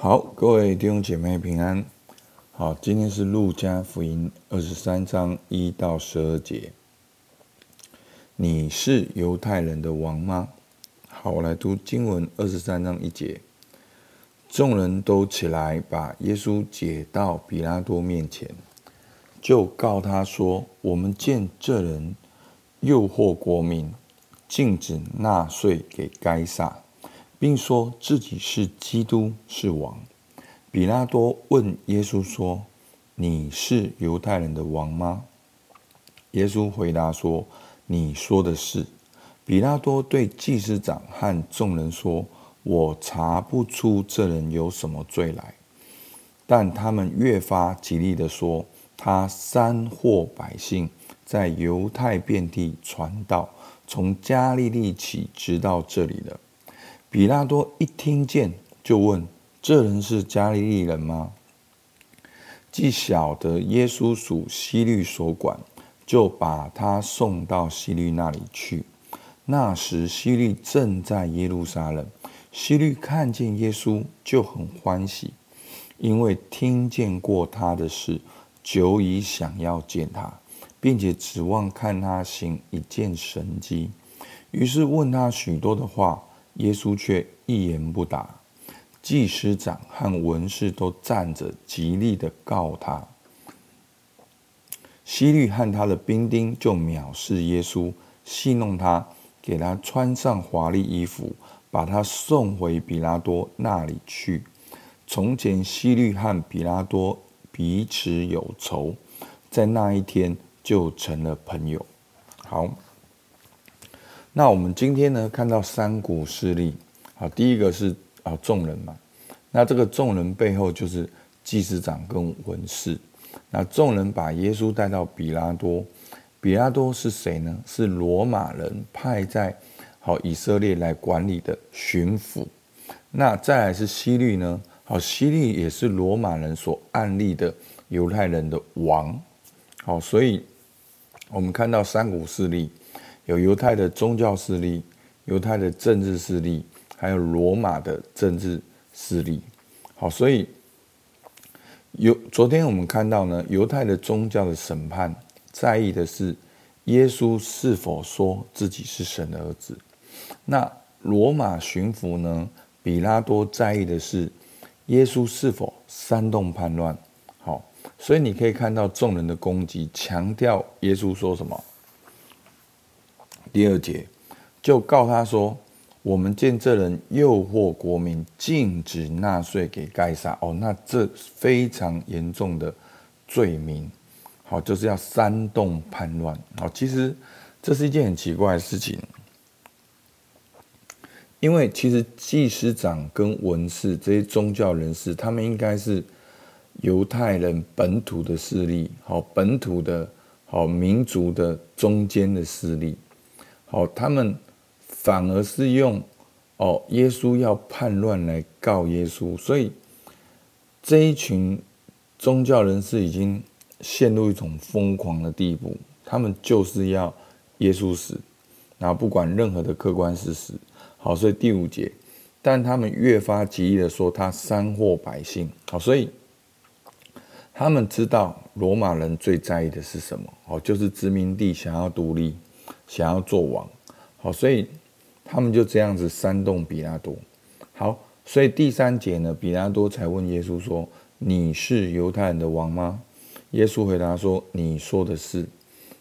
好，各位弟兄姐妹平安。好，今天是路加福音二十三章一到十二节。你是犹太人的王吗？好，我来读经文二十三章一节。众人都起来，把耶稣解到比拉多面前，就告他说：“我们见这人诱惑国民，禁止纳税给该撒。”并说自己是基督，是王。彼拉多问耶稣说：“你是犹太人的王吗？”耶稣回答说：“你说的是。”彼拉多对祭司长和众人说：“我查不出这人有什么罪来。”但他们越发极力地说：“他煽惑百姓，在犹太遍地传道，从加利利起，直到这里了。”比拉多一听见，就问：“这人是加利利人吗？”既晓得耶稣属希律所管，就把他送到希律那里去。那时希律正在耶路撒冷。希律看见耶稣，就很欢喜，因为听见过他的事，久已想要见他，并且指望看他行一件神迹。于是问他许多的话。耶稣却一言不答，祭司长和文士都站着，极力的告他。希律和他的兵丁就藐视耶稣，戏弄他，给他穿上华丽衣服，把他送回比拉多那里去。从前希律和比拉多彼此有仇，在那一天就成了朋友。好。那我们今天呢，看到三股势力，好，第一个是啊众人嘛，那这个众人背后就是祭司长跟文士，那众人把耶稣带到比拉多，比拉多是谁呢？是罗马人派在好以色列来管理的巡抚，那再来是希律呢？好，希律也是罗马人所按立的犹太人的王，好，所以我们看到三股势力。有犹太的宗教势力，犹太的政治势力，还有罗马的政治势力。好，所以有昨天我们看到呢，犹太的宗教的审判在意的是耶稣是否说自己是神的儿子。那罗马巡抚呢，比拉多在意的是耶稣是否煽动叛乱。好，所以你可以看到众人的攻击，强调耶稣说什么。第二节就告他说：“我们见这人诱惑国民，禁止纳税给该撒。哦，那这非常严重的罪名。好，就是要煽动叛乱。好，其实这是一件很奇怪的事情，因为其实祭司长跟文士这些宗教人士，他们应该是犹太人本土的势力，好，本土的好民族的中间的势力。”好，他们反而是用哦，耶稣要叛乱来告耶稣，所以这一群宗教人士已经陷入一种疯狂的地步，他们就是要耶稣死，然后不管任何的客观事实。好，所以第五节，但他们越发极力的说他煽惑百姓。好，所以他们知道罗马人最在意的是什么？哦，就是殖民地想要独立。想要做王，好，所以他们就这样子煽动比拉多。好，所以第三节呢，比拉多才问耶稣说：“你是犹太人的王吗？”耶稣回答说：“你说的是。”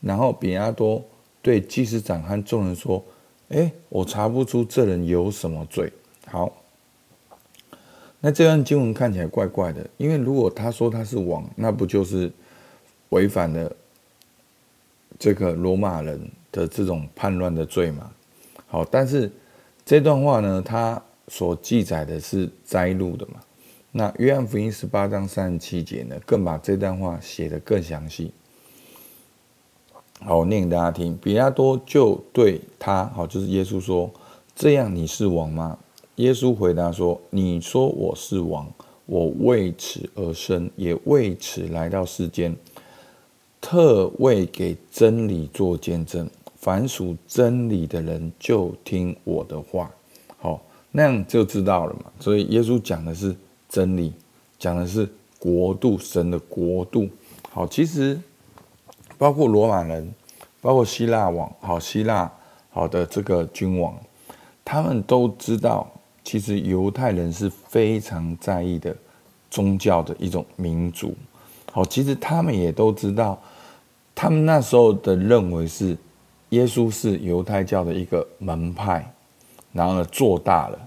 然后比拉多对祭司长和众人说：“诶，我查不出这人有什么罪。”好，那这段经文看起来怪怪的，因为如果他说他是王，那不就是违反了这个罗马人的这种叛乱的罪嘛，好，但是这段话呢，它所记载的是摘录的嘛。那约翰福音十八章三十七节呢，更把这段话写得更详细。好，我念给大家听。比拉多就对他，好，就是耶稣说：“这样你是王吗？”耶稣回答说：“你说我是王，我为此而生，也为此来到世间，特为给真理做见证。”凡属真理的人就听我的话，好，那样就知道了嘛。所以耶稣讲的是真理，讲的是国度，神的国度。好，其实包括罗马人，包括希腊王，好，希腊好的这个君王，他们都知道，其实犹太人是非常在意的宗教的一种民族。好，其实他们也都知道，他们那时候的认为是耶稣是犹太教的一个门派，然后呢做大了，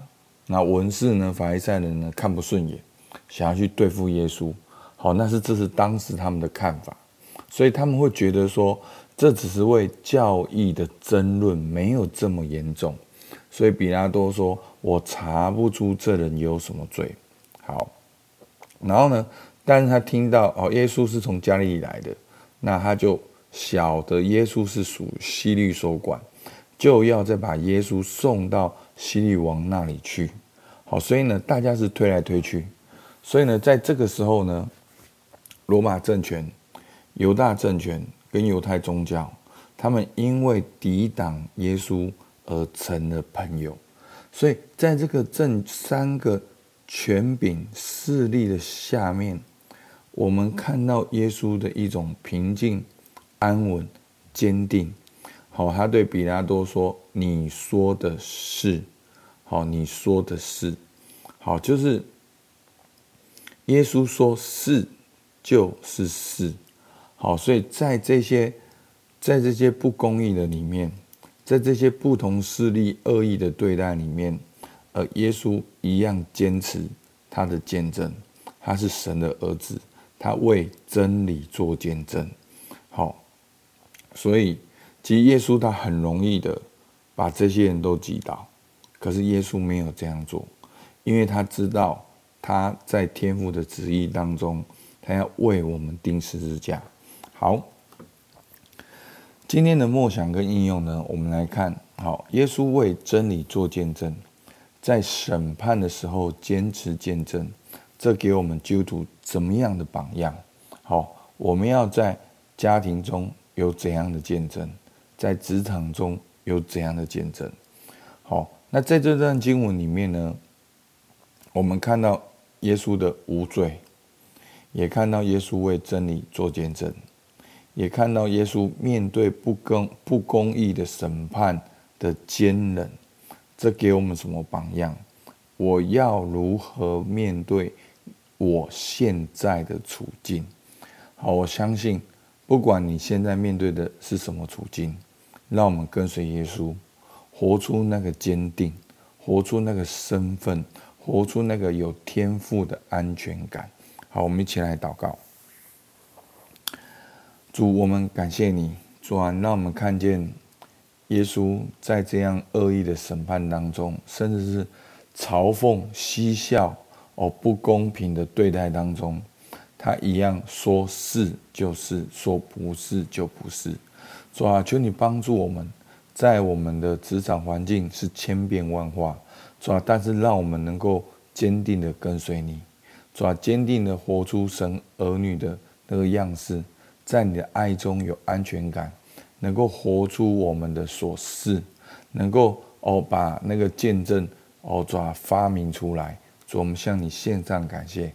那文士呢、法利赛人呢看不顺眼，想要去对付耶稣。好，那是这是当时他们的看法，所以他们会觉得说，这只是为教义的争论，没有这么严重。所以比拉多说：“我查不出这人有什么罪。”好，然后呢，但是他听到哦，耶稣是从加利来的，那他就晓得耶稣是属西律所管，就要再把耶稣送到西律王那里去。好，所以呢，大家是推来推去，所以呢，在这个时候呢。罗马政权、犹大政权跟犹太宗教，他们因为抵挡耶稣而成了朋友，所以在这个这三个权柄势力的下面，我们看到耶稣的一种平静、安稳、坚定。好，他对比拉多说：“你说的是，好，你说的是，好，就是耶稣说是。”就是是，好，所以在这些，在这些不公义的里面，在这些不同势力恶意的对待里面，呃，耶稣一样坚持他的见证，他是神的儿子，他为真理做见证，好，所以其实耶稣他很容易的把这些人都击倒，可是耶稣没有这样做，因为他知道他在天父的旨意当中。他要为我们钉十字架。好，今天的默想跟应用呢，我们来看。好，耶稣为真理做见证，在审判的时候坚持见证，这给我们基督徒怎么样的榜样？好，我们要在家庭中有怎样的见证，在职场中有怎样的见证？好，那在这段经文里面呢，我们看到耶稣的无罪。也看到耶稣为真理做见证，也看到耶稣面对不公不公义的审判的坚忍，这给我们什么榜样？我要如何面对我现在的处境？好，我相信，不管你现在面对的是什么处境，让我们跟随耶稣，活出那个坚定，活出那个身份，活出那个有天赋的安全感。好，我们一起来祷告。主，我们感谢你，主啊，让我们看见耶稣在这样恶意的审判当中，甚至是嘲讽、嬉笑、哦不公平的对待当中，他一样说是就是，说不是就不是。主啊，求你帮助我们，在我们的职场环境是千变万化，主啊，但是让我们能够坚定的跟随你。主啊，坚定的活出神儿女的那个样式，在你的爱中有安全感，能够活出我们的所是，能够哦把那个见证哦主啊发明出来。主，我们向你献上感谢。